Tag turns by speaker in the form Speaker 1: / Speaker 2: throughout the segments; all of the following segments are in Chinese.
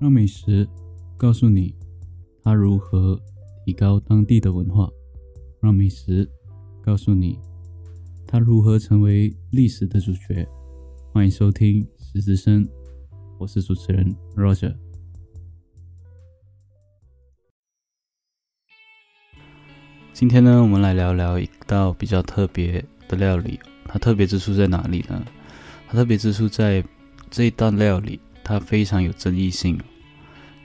Speaker 1: 让美食告诉你它如何提高当地的文化，让美食告诉你它如何成为历史的主角。欢迎收听《十之声》，我是主持人 Roger。今天呢，我们来聊聊一道比较特别的料理。它特别之处在哪里呢？它特别之处在这一道料理，它非常有争议性。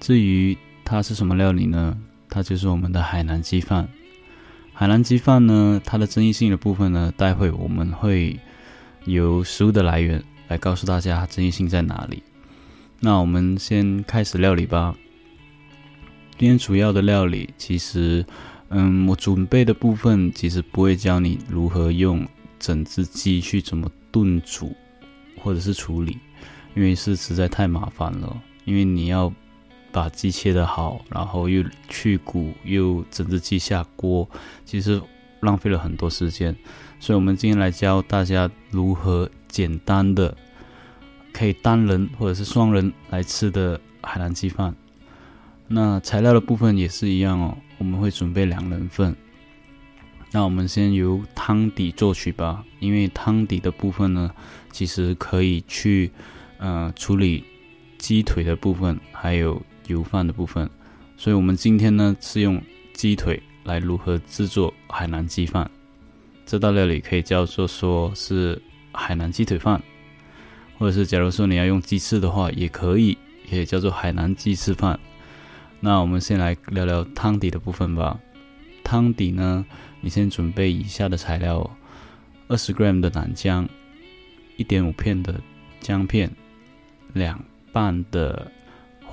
Speaker 1: 至于它是什么料理呢？它就是我们的海南鸡饭。海南鸡饭呢，它的争议性的部分呢，待会我们会由食物的来源来告诉大家它争议性在哪里。那我们先开始料理吧。今天主要的料理其实。嗯，我准备的部分其实不会教你如何用整只鸡去怎么炖煮，或者是处理，因为是实在太麻烦了。因为你要把鸡切得好，然后又去骨，又整只鸡下锅，其实浪费了很多时间。所以，我们今天来教大家如何简单的可以单人或者是双人来吃的海南鸡饭。那材料的部分也是一样哦。我们会准备两人份，那我们先由汤底做取吧。因为汤底的部分呢，其实可以去呃处理鸡腿的部分，还有油饭的部分。所以，我们今天呢是用鸡腿来如何制作海南鸡饭。这道料理可以叫做说是海南鸡腿饭，或者是假如说你要用鸡翅的话，也可以，也叫做海南鸡翅饭。那我们先来聊聊汤底的部分吧。汤底呢，你先准备以下的材料：二十 gram 的南姜，一点五片的姜片，两瓣的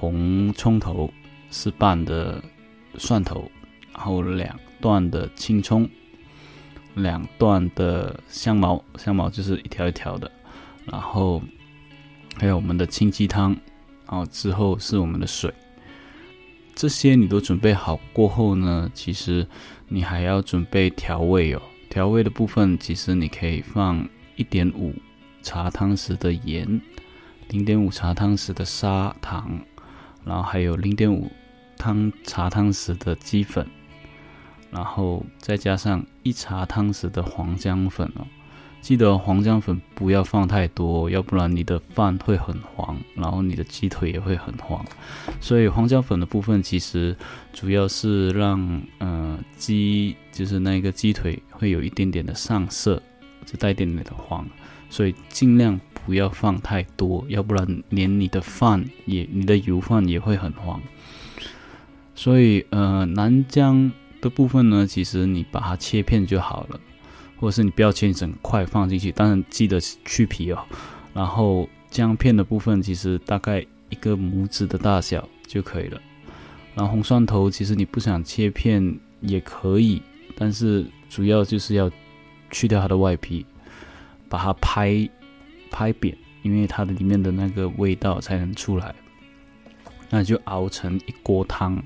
Speaker 1: 红葱头，四瓣的蒜头，然后两段的青葱，两段的香茅，香茅就是一条一条的，然后还有我们的清鸡汤，然后之后是我们的水。这些你都准备好过后呢，其实你还要准备调味哦。调味的部分，其实你可以放一点五茶汤匙的盐，零点五茶汤匙的砂糖，然后还有零点五汤茶汤匙的鸡粉，然后再加上一茶汤匙的黄姜粉哦。记得黄姜粉不要放太多，要不然你的饭会很黄，然后你的鸡腿也会很黄。所以黄姜粉的部分其实主要是让呃鸡就是那个鸡腿会有一点点的上色，就带一点点的黄。所以尽量不要放太多，要不然连你的饭也你的油饭也会很黄。所以呃南姜的部分呢，其实你把它切片就好了。或者是你不要切一整块放进去，当然记得去皮哦。然后姜片的部分其实大概一个拇指的大小就可以了。然后红蒜头其实你不想切片也可以，但是主要就是要去掉它的外皮，把它拍拍扁，因为它的里面的那个味道才能出来。那就熬成一锅汤。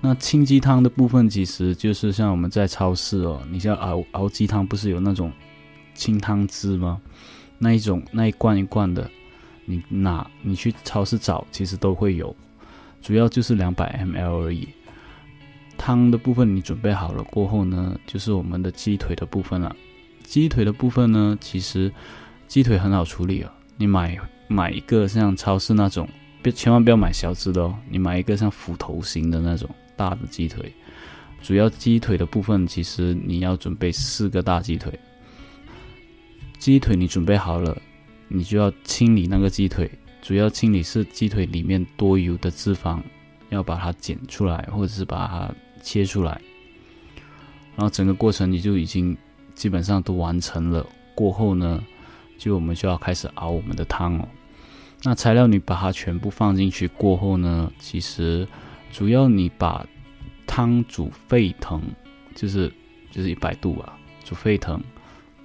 Speaker 1: 那清鸡汤的部分，其实就是像我们在超市哦，你像熬熬鸡汤，不是有那种清汤汁吗？那一种那一罐一罐的，你拿你去超市找，其实都会有，主要就是两百 mL 而已。汤的部分你准备好了过后呢，就是我们的鸡腿的部分了。鸡腿的部分呢，其实鸡腿很好处理哦，你买买一个像超市那种，别千万不要买小只的哦，你买一个像斧头型的那种。大的鸡腿，主要鸡腿的部分，其实你要准备四个大鸡腿。鸡腿你准备好了，你就要清理那个鸡腿，主要清理是鸡腿里面多油的脂肪，要把它剪出来，或者是把它切出来。然后整个过程你就已经基本上都完成了。过后呢，就我们就要开始熬我们的汤哦。那材料你把它全部放进去过后呢，其实。主要你把汤煮沸腾，就是就是一百度啊，煮沸腾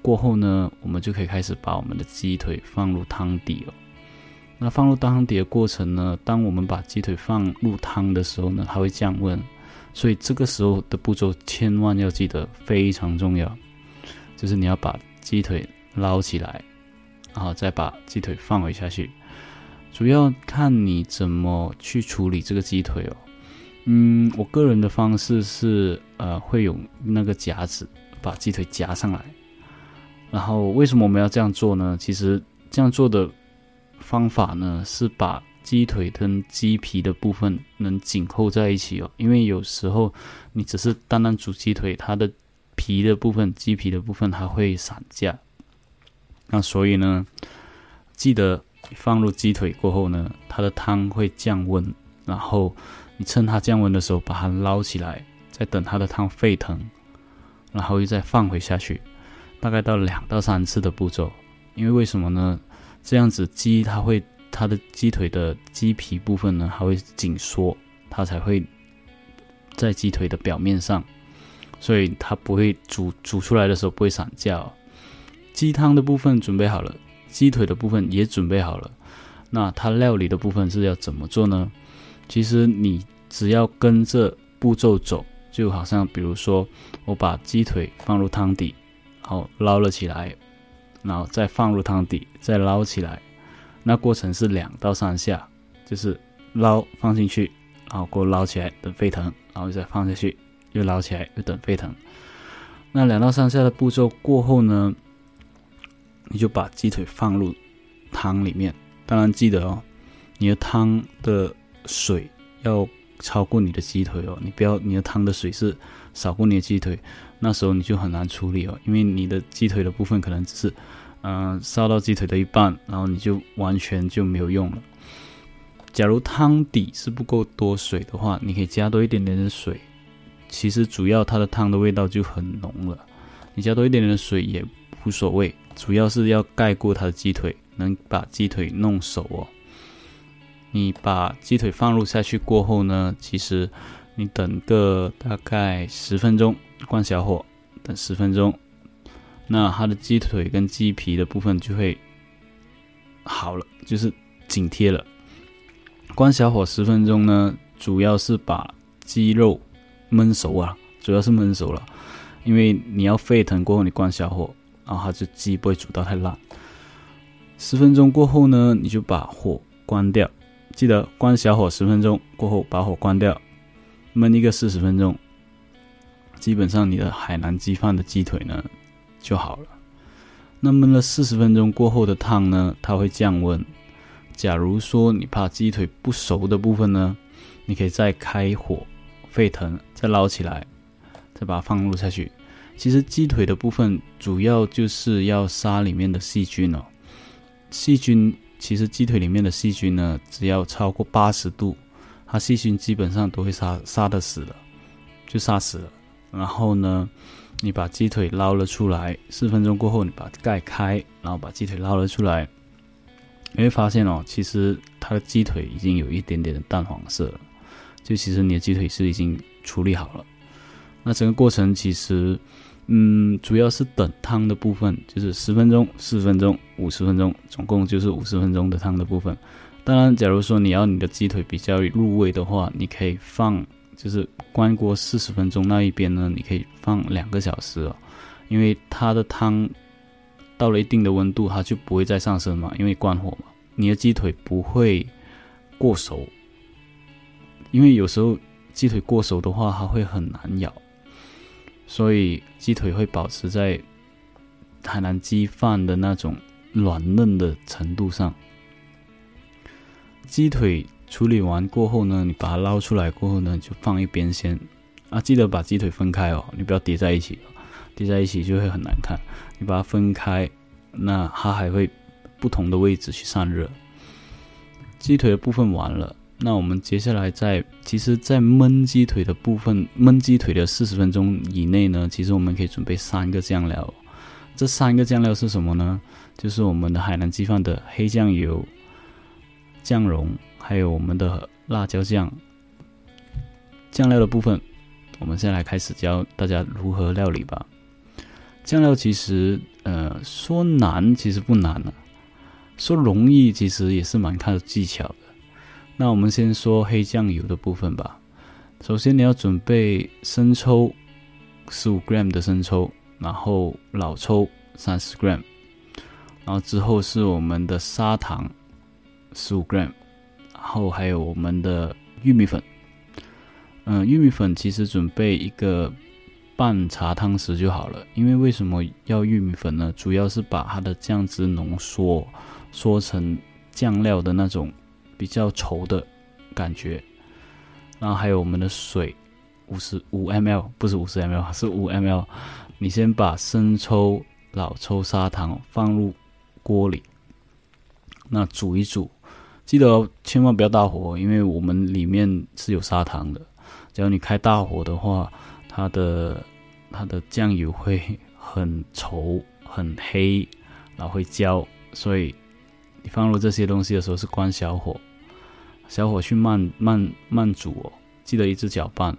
Speaker 1: 过后呢，我们就可以开始把我们的鸡腿放入汤底了。那放入汤底的过程呢，当我们把鸡腿放入汤的时候呢，它会降温，所以这个时候的步骤千万要记得非常重要，就是你要把鸡腿捞起来，然后再把鸡腿放回下去。主要看你怎么去处理这个鸡腿哦。嗯，我个人的方式是，呃，会有那个夹子把鸡腿夹上来。然后为什么我们要这样做呢？其实这样做的方法呢，是把鸡腿跟鸡皮的部分能紧扣在一起哦。因为有时候你只是单单煮鸡腿，它的皮的部分、鸡皮的部分它会散架。那所以呢，记得放入鸡腿过后呢，它的汤会降温，然后。你趁它降温的时候把它捞起来，再等它的汤沸腾，然后又再放回下去，大概到两到三次的步骤。因为为什么呢？这样子鸡它会它的鸡腿的鸡皮部分呢，还会紧缩，它才会在鸡腿的表面上，所以它不会煮煮出来的时候不会散架。鸡汤的部分准备好了，鸡腿的部分也准备好了，那它料理的部分是要怎么做呢？其实你只要跟着步骤走，就好像比如说，我把鸡腿放入汤底，然后捞了起来，然后再放入汤底，再捞起来，那过程是两到三下，就是捞放进去，然后给我捞起来等沸腾，然后再放下去，又捞起来又等沸腾。那两到三下的步骤过后呢，你就把鸡腿放入汤里面，当然记得哦，你的汤的。水要超过你的鸡腿哦，你不要你的汤的水是少过你的鸡腿，那时候你就很难处理哦，因为你的鸡腿的部分可能只是，嗯，烧到鸡腿的一半，然后你就完全就没有用了。假如汤底是不够多水的话，你可以加多一点点的水，其实主要它的汤的味道就很浓了。你加多一点点的水也无所谓，主要是要盖过它的鸡腿，能把鸡腿弄熟哦。你把鸡腿放入下去过后呢，其实你等个大概十分钟，关小火等十分钟，那它的鸡腿跟鸡皮的部分就会好了，就是紧贴了。关小火十分钟呢，主要是把鸡肉焖熟啊，主要是焖熟了，因为你要沸腾过后你关小火，然后它就鸡不会煮到太烂。十分钟过后呢，你就把火关掉。记得关小火十分钟过后把火关掉，焖一个四十分钟，基本上你的海南鸡饭的鸡腿呢就好了。那焖了四十分钟过后的汤呢，它会降温。假如说你怕鸡腿不熟的部分呢，你可以再开火沸腾，再捞起来，再把它放入下去。其实鸡腿的部分主要就是要杀里面的细菌哦，细菌。其实鸡腿里面的细菌呢，只要超过八十度，它细菌基本上都会杀杀得死了，就杀死了。然后呢，你把鸡腿捞了出来，四分钟过后，你把盖开，然后把鸡腿捞了出来，你会发现哦，其实它的鸡腿已经有一点点的淡黄色了，就其实你的鸡腿是已经处理好了。那整个过程其实。嗯，主要是等汤的部分，就是十分钟、四分钟、五十分钟，总共就是五十分钟的汤的部分。当然，假如说你要你的鸡腿比较入味的话，你可以放，就是关锅四十分钟那一边呢，你可以放两个小时哦，因为它的汤到了一定的温度，它就不会再上升嘛，因为关火嘛，你的鸡腿不会过熟，因为有时候鸡腿过熟的话，它会很难咬。所以鸡腿会保持在海南鸡饭的那种软嫩的程度上。鸡腿处理完过后呢，你把它捞出来过后呢，就放一边先。啊，记得把鸡腿分开哦，你不要叠在一起，叠在一起就会很难看。你把它分开，那它还会不同的位置去散热。鸡腿的部分完了。那我们接下来在，其实，在焖鸡腿的部分，焖鸡腿的四十分钟以内呢，其实我们可以准备三个酱料。这三个酱料是什么呢？就是我们的海南鸡饭的黑酱油、酱蓉，还有我们的辣椒酱。酱料的部分，我们现在来开始教大家如何料理吧。酱料其实，呃，说难其实不难啊，说容易其实也是蛮看技巧的。那我们先说黑酱油的部分吧。首先你要准备生抽十五 gram 的生抽，然后老抽三十 gram，然后之后是我们的砂糖十五 gram，然后还有我们的玉米粉。嗯，玉米粉其实准备一个半茶汤匙就好了。因为为什么要玉米粉呢？主要是把它的酱汁浓缩，缩成酱料的那种比较稠的感觉。然后还有我们的水，五十五 mL，不是五十 mL，是五 mL。你先把生抽、老抽、砂糖放入锅里，那煮一煮，记得千万不要大火，因为我们里面是有砂糖的。只要你开大火的话，它的它的酱油会很稠、很黑，然后会焦。所以你放入这些东西的时候是关小火，小火去慢慢慢煮哦。记得一直搅拌，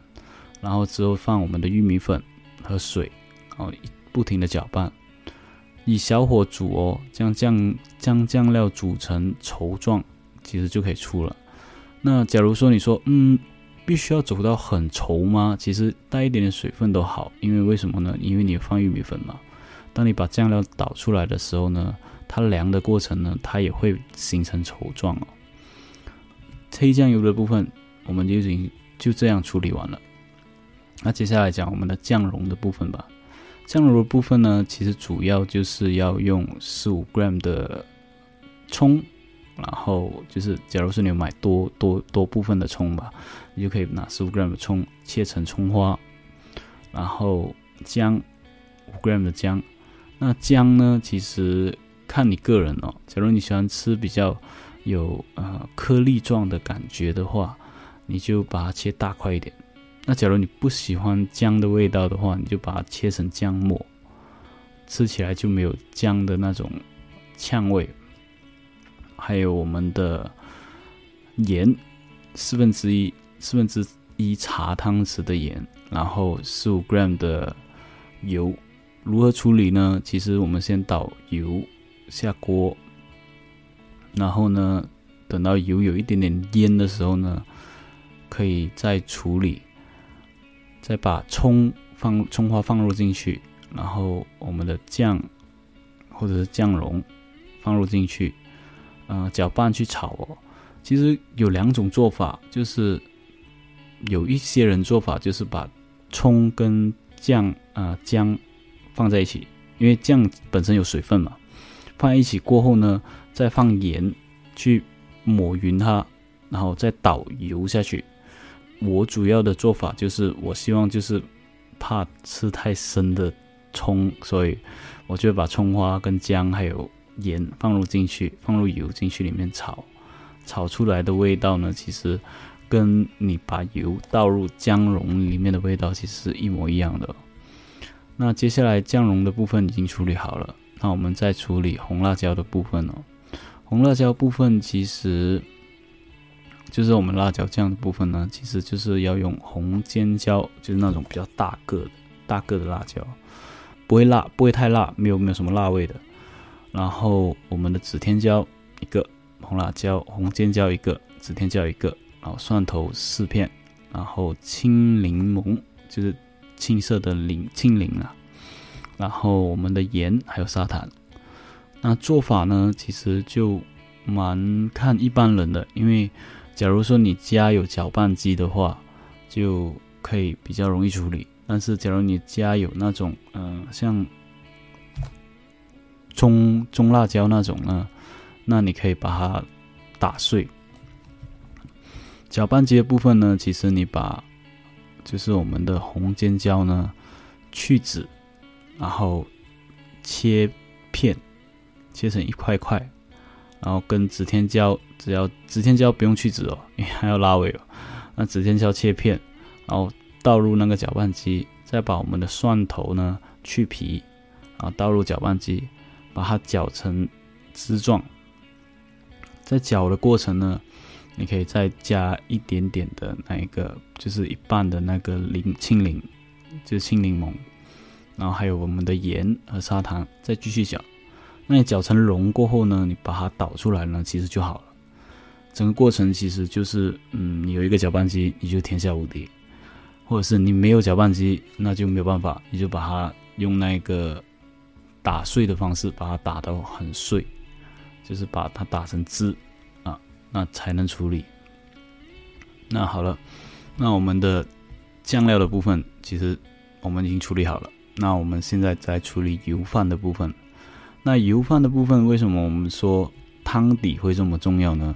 Speaker 1: 然后之后放我们的玉米粉和水，然后不停的搅拌，以小火煮哦，将酱将酱料煮成稠状，其实就可以出了。那假如说你说，嗯。必须要煮到很稠吗？其实带一点点水分都好，因为为什么呢？因为你放玉米粉嘛。当你把酱料倒出来的时候呢，它凉的过程呢，它也会形成稠状哦。黑酱油的部分我们就已经就这样处理完了。那接下来讲我们的酱蓉的部分吧。酱蓉的部分呢，其实主要就是要用十五 gram 的葱。然后就是，假如是你买多多多部分的葱吧，你就可以拿十五 gram 的葱切成葱花，然后姜五 gram 的姜。那姜呢，其实看你个人哦。假如你喜欢吃比较有呃颗粒状的感觉的话，你就把它切大块一点。那假如你不喜欢姜的味道的话，你就把它切成姜末，吃起来就没有姜的那种呛味。还有我们的盐，四分之一四分之一茶汤匙的盐，然后十五 gram 的油，如何处理呢？其实我们先倒油下锅，然后呢，等到油有一点点烟的时候呢，可以再处理，再把葱放葱花放入进去，然后我们的酱或者是酱蓉放入进去。呃，搅拌去炒哦。其实有两种做法，就是有一些人做法就是把葱跟酱啊姜放在一起，因为酱本身有水分嘛，放一起过后呢，再放盐去抹匀它，然后再倒油下去。我主要的做法就是，我希望就是怕吃太深的葱，所以我就把葱花跟姜还有。盐放入进去，放入油进去里面炒，炒出来的味道呢，其实跟你把油倒入姜蓉里面的味道其实是一模一样的。那接下来姜蓉的部分已经处理好了，那我们再处理红辣椒的部分哦。红辣椒部分其实就是我们辣椒酱的部分呢，其实就是要用红尖椒，就是那种比较大个的大个的辣椒，不会辣，不会太辣，没有没有什么辣味的。然后我们的紫天椒一个，红辣椒、红尖椒一个，紫天椒一个，然后蒜头四片，然后青柠檬就是青色的柠青柠啊，然后我们的盐还有砂糖。那做法呢，其实就蛮看一般人的，因为假如说你家有搅拌机的话，就可以比较容易处理。但是假如你家有那种嗯像。中中辣椒那种呢，那你可以把它打碎。搅拌机的部分呢，其实你把就是我们的红尖椒呢去籽，然后切片，切成一块块，然后跟紫天椒，只要紫天椒不用去籽哦，因为还要拉尾哦。那紫天椒切片，然后倒入那个搅拌机，再把我们的蒜头呢去皮，然后倒入搅拌机。把它搅成汁状，在搅的过程呢，你可以再加一点点的那一个，就是一半的那个柠青柠，就是青柠檬，然后还有我们的盐和砂糖，再继续搅。那你搅成蓉过后呢，你把它倒出来呢，其实就好了。整个过程其实就是，嗯，你有一个搅拌机，你就天下无敌；或者是你没有搅拌机，那就没有办法，你就把它用那个。打碎的方式把它打到很碎，就是把它打成汁啊，那才能处理。那好了，那我们的酱料的部分其实我们已经处理好了。那我们现在在处理油饭的部分。那油饭的部分，为什么我们说汤底会这么重要呢？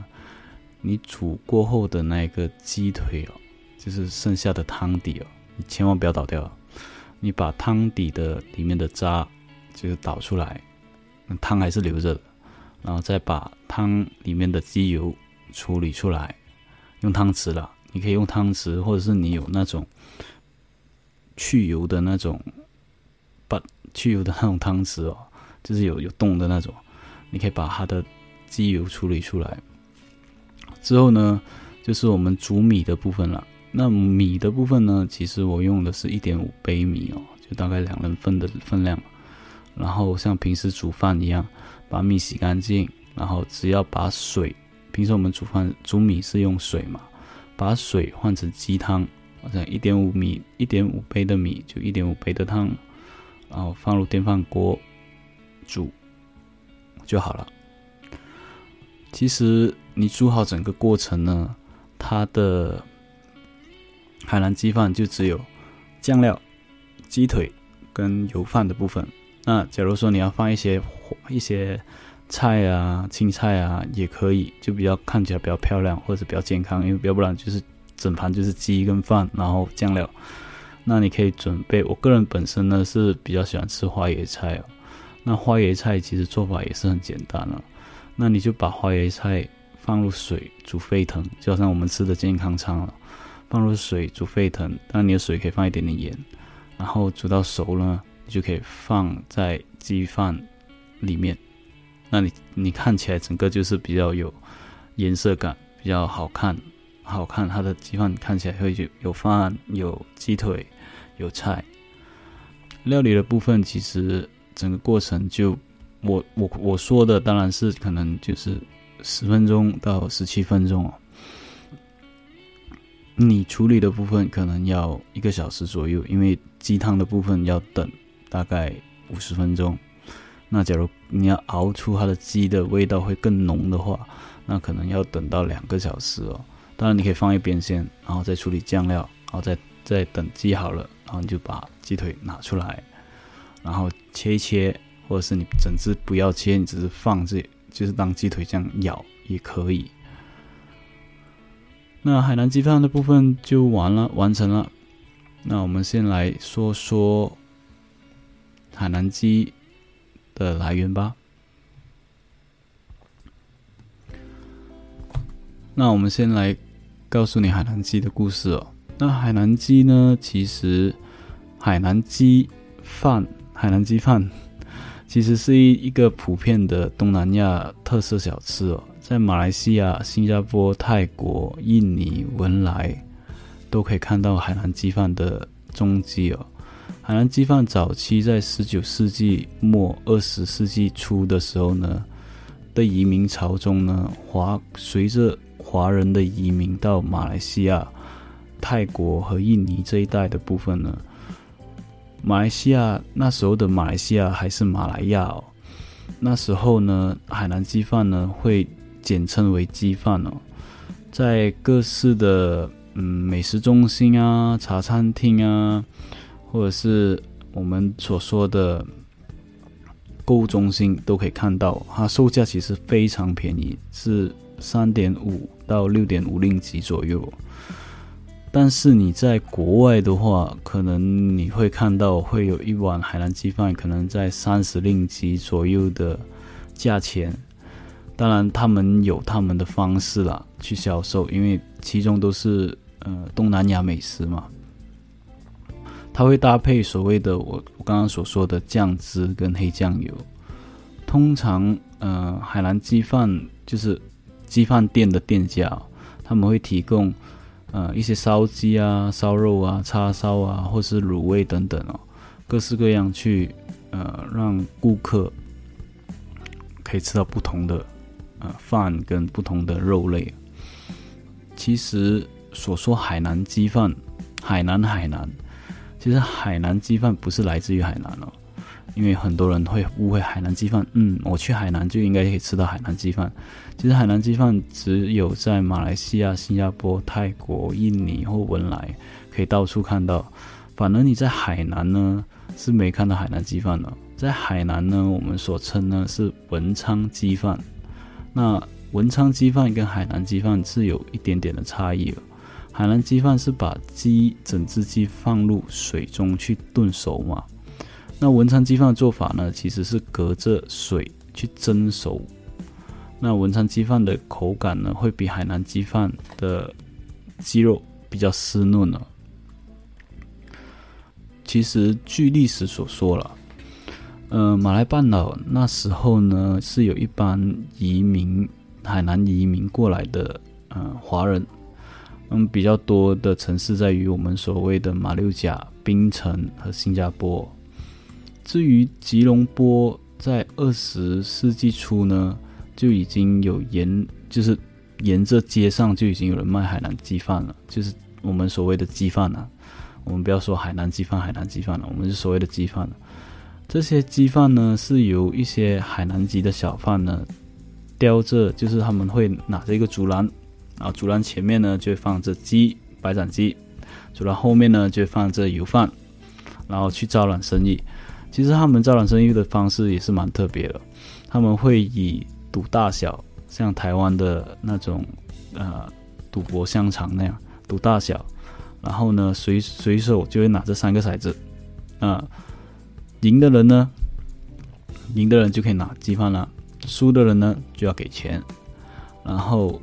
Speaker 1: 你煮过后的那个鸡腿哦，就是剩下的汤底哦，你千万不要倒掉。你把汤底的里面的渣就是倒出来，那汤还是留着的，然后再把汤里面的鸡油处理出来，用汤匙了。你可以用汤匙，或者是你有那种去油的那种，去油的那种汤匙哦，就是有有洞的那种，你可以把它的鸡油处理出来。之后呢，就是我们煮米的部分了。那米的部分呢，其实我用的是一点五杯米哦，就大概两人份的分量。然后像平时煮饭一样，把米洗干净，然后只要把水，平时我们煮饭煮米是用水嘛，把水换成鸡汤，好像一点五米一点五杯的米就一点五杯的汤，然后放入电饭锅煮就好了。其实你煮好整个过程呢，它的海南鸡饭就只有酱料、鸡腿跟油饭的部分。那假如说你要放一些一些菜啊、青菜啊，也可以，就比较看起来比较漂亮或者比较健康，因为要不然就是整盘就是鸡跟饭，然后酱料。那你可以准备，我个人本身呢是比较喜欢吃花椰菜哦。那花椰菜其实做法也是很简单了。那你就把花椰菜放入水煮沸腾，就好像我们吃的健康餐了。放入水煮沸腾，当你的水可以放一点点盐，然后煮到熟了，你就可以放在鸡饭里面。那你你看起来整个就是比较有颜色感，比较好看，好看。它的鸡饭看起来会有有饭、有鸡腿、有菜。料理的部分其实整个过程就。我我我说的当然是可能就是十分钟到十七分钟哦，你处理的部分可能要一个小时左右，因为鸡汤的部分要等大概五十分钟。那假如你要熬出它的鸡的味道会更浓的话，那可能要等到两个小时哦。当然你可以放一边先，然后再处理酱料，然后再再等鸡好了，然后你就把鸡腿拿出来，然后切一切。或者是你整只不要切，你只是放这，就是当鸡腿这样咬也可以。那海南鸡饭的部分就完了，完成了。那我们先来说说海南鸡的来源吧。那我们先来告诉你海南鸡的故事哦。那海南鸡呢，其实海南鸡饭，海南鸡饭。其实是一一个普遍的东南亚特色小吃哦，在马来西亚、新加坡、泰国、印尼、文莱都可以看到海南鸡饭的踪迹哦。海南鸡饭早期在十九世纪末、二十世纪初的时候呢，的移民潮中呢，华随着华人的移民到马来西亚、泰国和印尼这一带的部分呢。马来西亚那时候的马来西亚还是马来亚哦，那时候呢，海南鸡饭呢会简称为鸡饭哦，在各式的嗯美食中心啊、茶餐厅啊，或者是我们所说的购物中心都可以看到，它售价其实非常便宜，是三点五到六点五令吉左右。但是你在国外的话，可能你会看到会有一碗海南鸡饭，可能在三十令吉左右的价钱。当然，他们有他们的方式啦去销售，因为其中都是呃东南亚美食嘛。它会搭配所谓的我我刚刚所说的酱汁跟黑酱油。通常，呃，海南鸡饭就是鸡饭店的店家，他们会提供。呃，一些烧鸡啊、烧肉啊、叉烧啊，或是卤味等等哦，各式各样去呃，让顾客可以吃到不同的呃饭跟不同的肉类。其实所说海南鸡饭，海南海南，其实海南鸡饭不是来自于海南哦，因为很多人会误会海南鸡饭，嗯，我去海南就应该可以吃到海南鸡饭。其实海南鸡饭只有在马来西亚、新加坡、泰国、印尼或文莱可以到处看到，反而你在海南呢是没看到海南鸡饭的。在海南呢，我们所称呢是文昌鸡饭。那文昌鸡饭跟海南鸡饭是有一点点的差异。海南鸡饭是把鸡整只鸡放入水中去炖熟嘛。那文昌鸡饭的做法呢，其实是隔着水去蒸熟。那文昌鸡饭的口感呢，会比海南鸡饭的鸡肉比较湿嫩了。其实据历史所说了，呃，马来半岛那时候呢，是有一班移民海南移民过来的呃华人，嗯，比较多的城市在于我们所谓的马六甲、槟城和新加坡。至于吉隆坡，在二十世纪初呢，就已经有沿就是沿着街上就已经有人卖海南鸡饭了，就是我们所谓的鸡饭啊。我们不要说海南鸡饭，海南鸡饭了，我们是所谓的鸡饭了。这些鸡饭呢，是由一些海南籍的小贩呢，叼着，就是他们会拿着一个竹篮，然后竹篮前面呢就会放着鸡，白斩鸡，竹篮后面呢就放着油饭，然后去招揽生意。其实他们招揽生意的方式也是蛮特别的，他们会以赌大小，像台湾的那种呃赌博香肠那样赌大小，然后呢随随手就会拿这三个骰子，啊，赢的人呢，赢的人就可以拿鸡饭了，输的人呢就要给钱，然后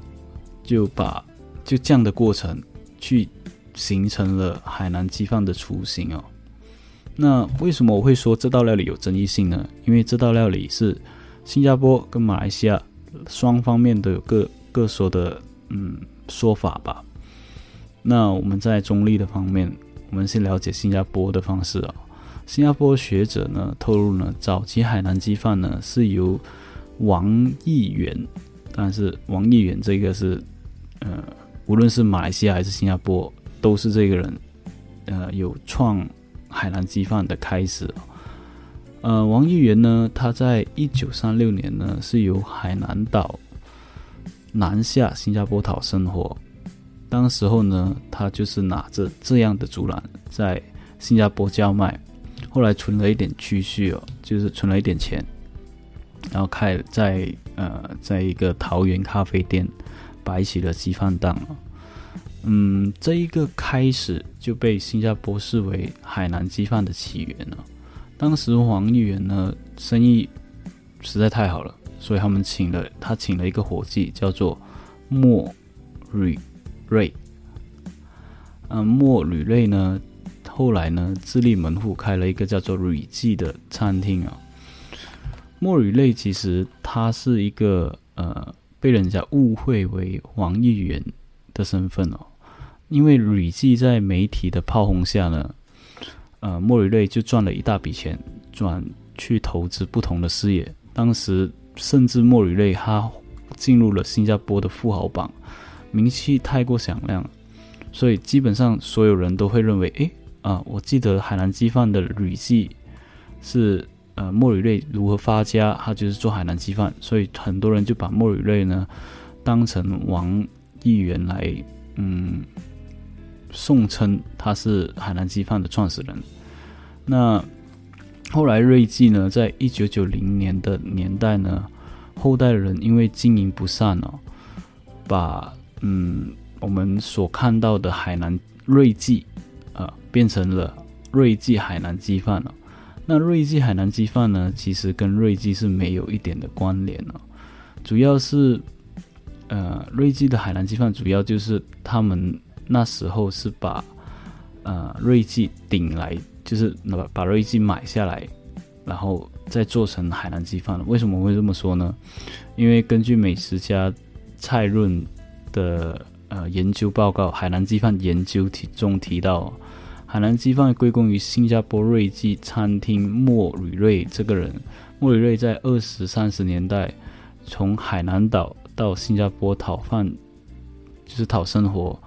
Speaker 1: 就把就这样的过程去形成了海南鸡饭的雏形哦。那为什么我会说这道料理有争议性呢？因为这道料理是新加坡跟马来西亚双方面都有各各说的嗯说法吧。那我们在中立的方面，我们先了解新加坡的方式啊。新加坡学者呢透露呢，早期海南鸡饭呢是由王议员，但是王议员这个是呃，无论是马来西亚还是新加坡，都是这个人呃有创。海南鸡饭的开始，呃，王议员呢，他在一九三六年呢，是由海南岛南下新加坡讨生活。当时候呢，他就是拿着这样的竹篮在新加坡叫卖，后来存了一点积蓄哦，就是存了一点钱，然后开在呃，在一个桃园咖啡店摆起了鸡饭档了。嗯，这一个开始就被新加坡视为海南鸡饭的起源了。当时黄议员呢，生意实在太好了，所以他们请了他请了一个伙计，叫做莫吕瑞。嗯，莫吕瑞呢，后来呢自立门户，开了一个叫做吕记的餐厅啊。莫吕瑞其实他是一个呃，被人家误会为黄议员的身份哦。因为吕记在媒体的炮轰下呢，呃，莫里瑞就赚了一大笔钱，转去投资不同的事业。当时甚至莫里瑞他进入了新加坡的富豪榜，名气太过响亮，所以基本上所有人都会认为，诶，啊，我记得海南鸡饭的吕记是呃莫里瑞如何发家，他就是做海南鸡饭，所以很多人就把莫里瑞呢当成王议员来，嗯。宋称他是海南鸡饭的创始人。那后来瑞记呢，在一九九零年的年代呢，后代人因为经营不善哦，把嗯我们所看到的海南瑞记啊变成了瑞记海南鸡饭了。那瑞记海南鸡饭呢，其实跟瑞记是没有一点的关联了，主要是呃瑞记的海南鸡饭主要就是他们。那时候是把，呃，瑞记顶来，就是把把瑞记买下来，然后再做成海南鸡饭。为什么会这么说呢？因为根据美食家蔡润的呃研究报告，《海南鸡饭研究》题中提到，海南鸡饭归功于新加坡瑞记餐厅莫吕瑞这个人。莫吕瑞在二十三十年代从海南岛到新加坡讨饭，就是讨生活。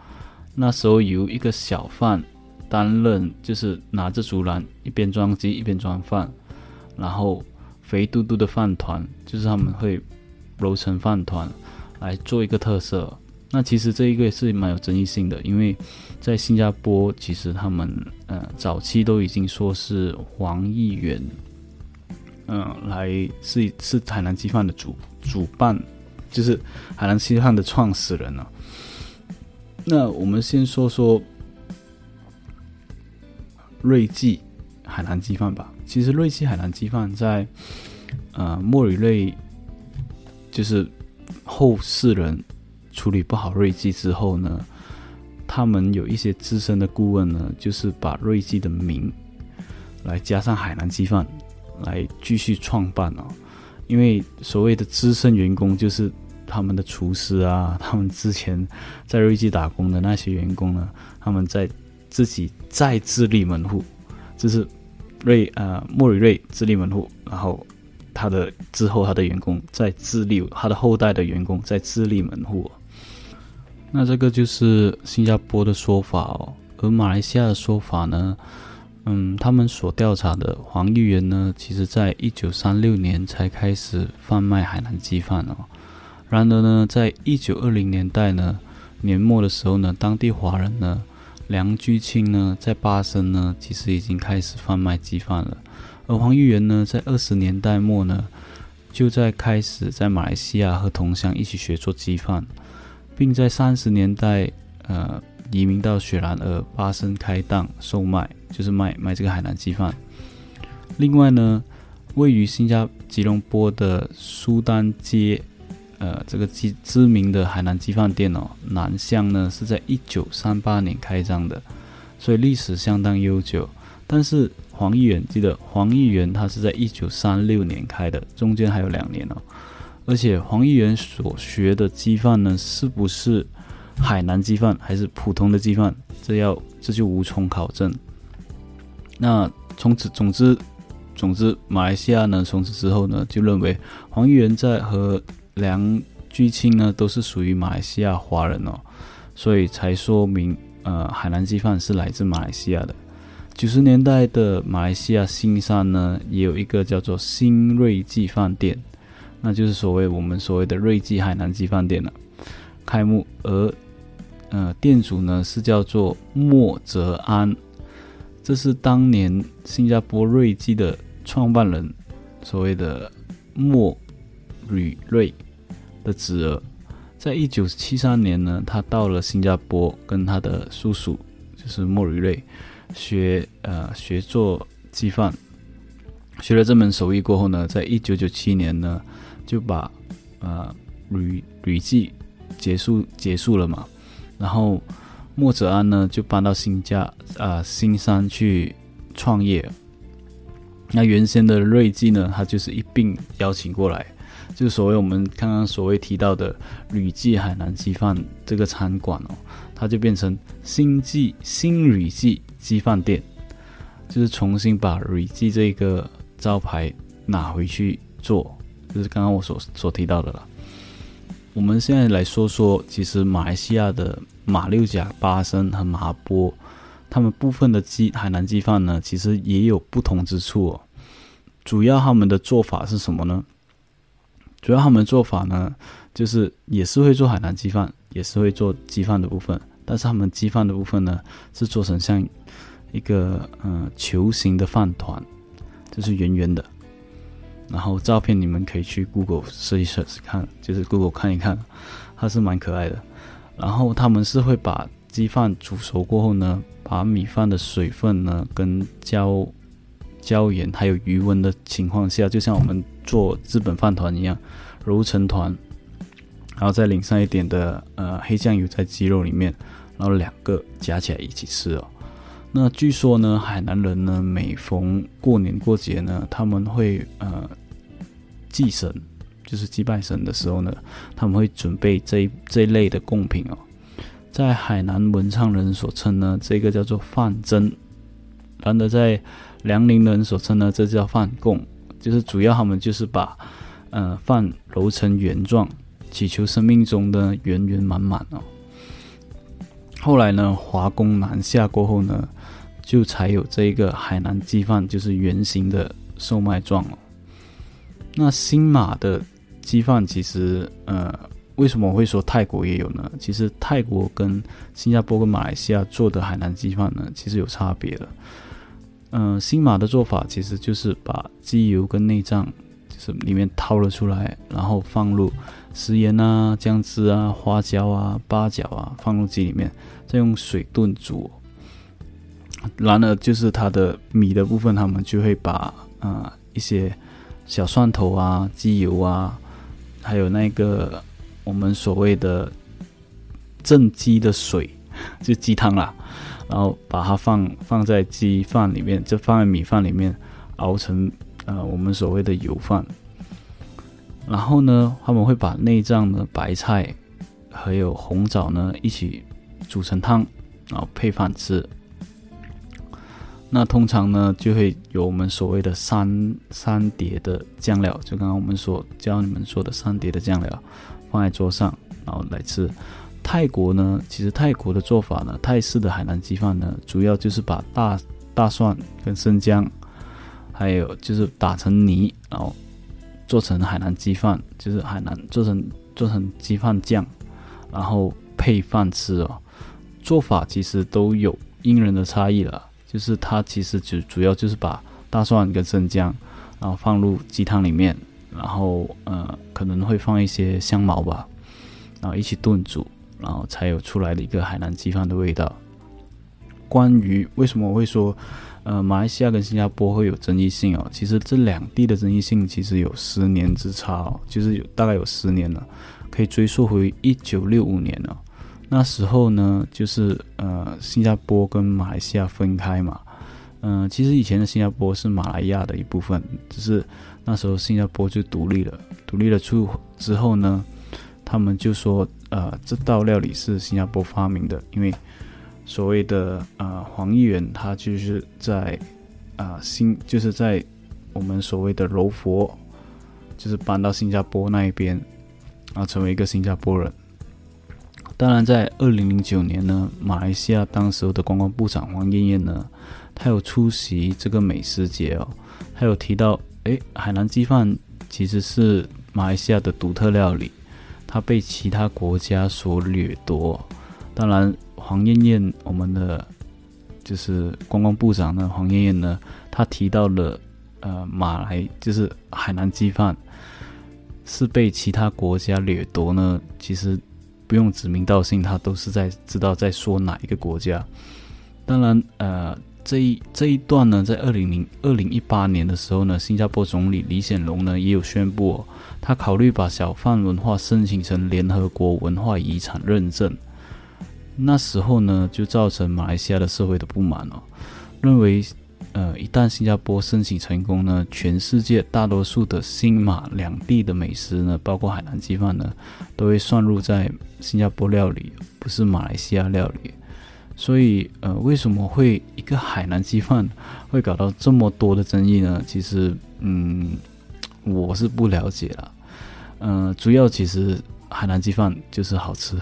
Speaker 1: 那时候由一个小贩担任，就是拿着竹篮一边装鸡一边装饭，然后肥嘟嘟的饭团，就是他们会揉成饭团来做一个特色。那其实这一个也是蛮有争议性的，因为在新加坡，其实他们呃早期都已经说是黄议员，嗯，来是是海南鸡饭的主主办，就是海南鸡饭的创始人了。那我们先说说瑞记海南鸡饭吧。其实瑞记海南鸡饭在呃莫里瑞就是后世人。处理不好瑞记之后呢，他们有一些资深的顾问呢，就是把瑞记的名来加上海南鸡饭来继续创办哦。因为所谓的资深员工就是他们的厨师啊，他们之前在瑞记打工的那些员工呢，他们在自己再自立门户，就是瑞呃莫里瑞自立门户，然后他的之后他的员工在自立，他的后代的员工在自立门户。那这个就是新加坡的说法哦，而马来西亚的说法呢，嗯，他们所调查的黄议员呢，其实在一九三六年才开始贩卖海南鸡饭哦。然而呢，在一九二零年代呢，年末的时候呢，当地华人呢，梁居清呢，在巴生呢，其实已经开始贩卖鸡饭了。而黄玉元呢，在二十年代末呢，就在开始在马来西亚和同乡一起学做鸡饭。并在三十年代，呃，移民到雪兰莪巴生开档售卖，就是卖卖这个海南鸡饭。另外呢，位于新加吉隆坡的苏丹街，呃，这个知知名的海南鸡饭店哦，南巷呢是在一九三八年开张的，所以历史相当悠久。但是黄议员记得，黄议员他是在一九三六年开的，中间还有两年哦。而且黄议员所学的鸡饭呢，是不是海南鸡饭还是普通的鸡饭？这要这就无从考证。那从此，总之，总之，马来西亚呢，从此之后呢，就认为黄议员在和梁居清呢都是属于马来西亚华人哦，所以才说明呃海南鸡饭是来自马来西亚的。九十年代的马来西亚新山呢，也有一个叫做新瑞记饭店。那就是所谓我们所谓的瑞记海南鸡饭店了，开幕，而呃店主呢是叫做莫泽安，这是当年新加坡瑞记的创办人，所谓的莫吕瑞的侄儿，在一九七三年呢，他到了新加坡，跟他的叔叔就是莫吕瑞学呃学做鸡饭，学了这门手艺过后呢，在一九九七年呢。就把呃旅旅记结束结束了嘛，然后莫泽安呢就搬到新家啊新山去创业。那原先的瑞记呢，他就是一并邀请过来，就所谓我们刚刚所谓提到的旅记海南鸡饭这个餐馆哦，它就变成新记新旅记鸡饭店，就是重新把旅记这个招牌拿回去做。就是刚刚我所所提到的了。我们现在来说说，其实马来西亚的马六甲、巴生和麻波，他们部分的鸡海南鸡饭呢，其实也有不同之处哦。主要他们的做法是什么呢？主要他们做法呢，就是也是会做海南鸡饭，也是会做鸡饭的部分，但是他们鸡饭的部分呢，是做成像一个嗯球形的饭团，就是圆圆的。然后照片你们可以去 Google 试一试看，就是 Google 看一看，它是蛮可爱的。然后他们是会把鸡饭煮熟过后呢，把米饭的水分呢跟椒椒盐还有余温的情况下，就像我们做日本饭团一样，揉成团，然后再淋上一点的呃黑酱油在鸡肉里面，然后两个夹起来一起吃哦。那据说呢，海南人呢，每逢过年过节呢，他们会呃祭神，就是祭拜神的时候呢，他们会准备这一这一类的贡品哦。在海南文昌人所称呢，这个叫做饭蒸；然而在辽宁人所称呢，这叫饭供。就是主要他们就是把呃饭揉成圆状，祈求生命中的圆圆满满哦。后来呢，华工南下过后呢。就才有这一个海南鸡饭，就是圆形的售卖状哦。那新马的鸡饭其实，呃，为什么我会说泰国也有呢？其实泰国跟新加坡跟马来西亚做的海南鸡饭呢，其实有差别的。嗯，新马的做法其实就是把鸡油跟内脏，就是里面掏了出来，然后放入食盐啊、姜汁啊、花椒啊、八角啊，放入鸡里面，再用水炖煮。然而，就是它的米的部分，他们就会把啊一些小蒜头啊、鸡油啊，还有那个我们所谓的正鸡的水，就鸡汤啦，然后把它放放在鸡饭里面，就放在米饭里面熬成呃我们所谓的油饭。然后呢，他们会把内脏的白菜还有红枣呢一起煮成汤，然后配饭吃。那通常呢，就会有我们所谓的三三碟的酱料，就刚刚我们所教你们说的三碟的酱料，放在桌上，然后来吃。泰国呢，其实泰国的做法呢，泰式的海南鸡饭呢，主要就是把大大蒜跟生姜，还有就是打成泥，然后做成海南鸡饭，就是海南做成做成鸡饭酱，然后配饭吃哦。做法其实都有因人的差异了。就是它其实主主要就是把大蒜跟生姜，然后放入鸡汤里面，然后呃可能会放一些香茅吧，然后一起炖煮，然后才有出来的一个海南鸡饭的味道。关于为什么我会说，呃马来西亚跟新加坡会有争议性哦？其实这两地的争议性其实有十年之差哦，就是有大概有十年了，可以追溯回一九六五年了。那时候呢，就是呃，新加坡跟马来西亚分开嘛。嗯，其实以前的新加坡是马来亚的一部分，只是那时候新加坡就独立了。独立了出之后呢，他们就说，呃，这道料理是新加坡发明的，因为所谓的呃黄议员他就是在啊新就是在我们所谓的柔佛，就是搬到新加坡那一边，然后成为一个新加坡人。当然，在二零零九年呢，马来西亚当时的观光部长黄艳艳呢，他有出席这个美食节哦，他有提到，诶，海南鸡饭其实是马来西亚的独特料理，他被其他国家所掠夺。当然，黄艳艳，我们的就是观光部长呢，黄艳艳呢，他提到了，呃，马来就是海南鸡饭是被其他国家掠夺呢，其实。不用指名道姓，他都是在知道在说哪一个国家。当然，呃，这一这一段呢，在二零零二零一八年的时候呢，新加坡总理李显龙呢也有宣布，他考虑把小贩文化申请成联合国文化遗产认证。那时候呢，就造成马来西亚的社会的不满哦，认为。呃，一旦新加坡申请成功呢，全世界大多数的新马两地的美食呢，包括海南鸡饭呢，都会算入在新加坡料理，不是马来西亚料理。所以，呃，为什么会一个海南鸡饭会搞到这么多的争议呢？其实，嗯，我是不了解了。嗯，主要其实海南鸡饭就是好吃。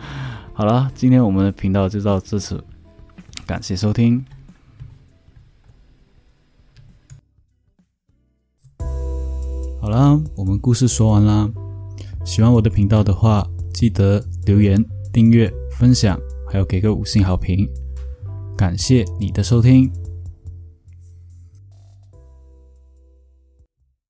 Speaker 1: 好了，今天我们的频道就到这次，感谢收听。好啦，我们故事说完啦。喜欢我的频道的话，记得留言、订阅、分享，还有给个五星好评。感谢你的收听。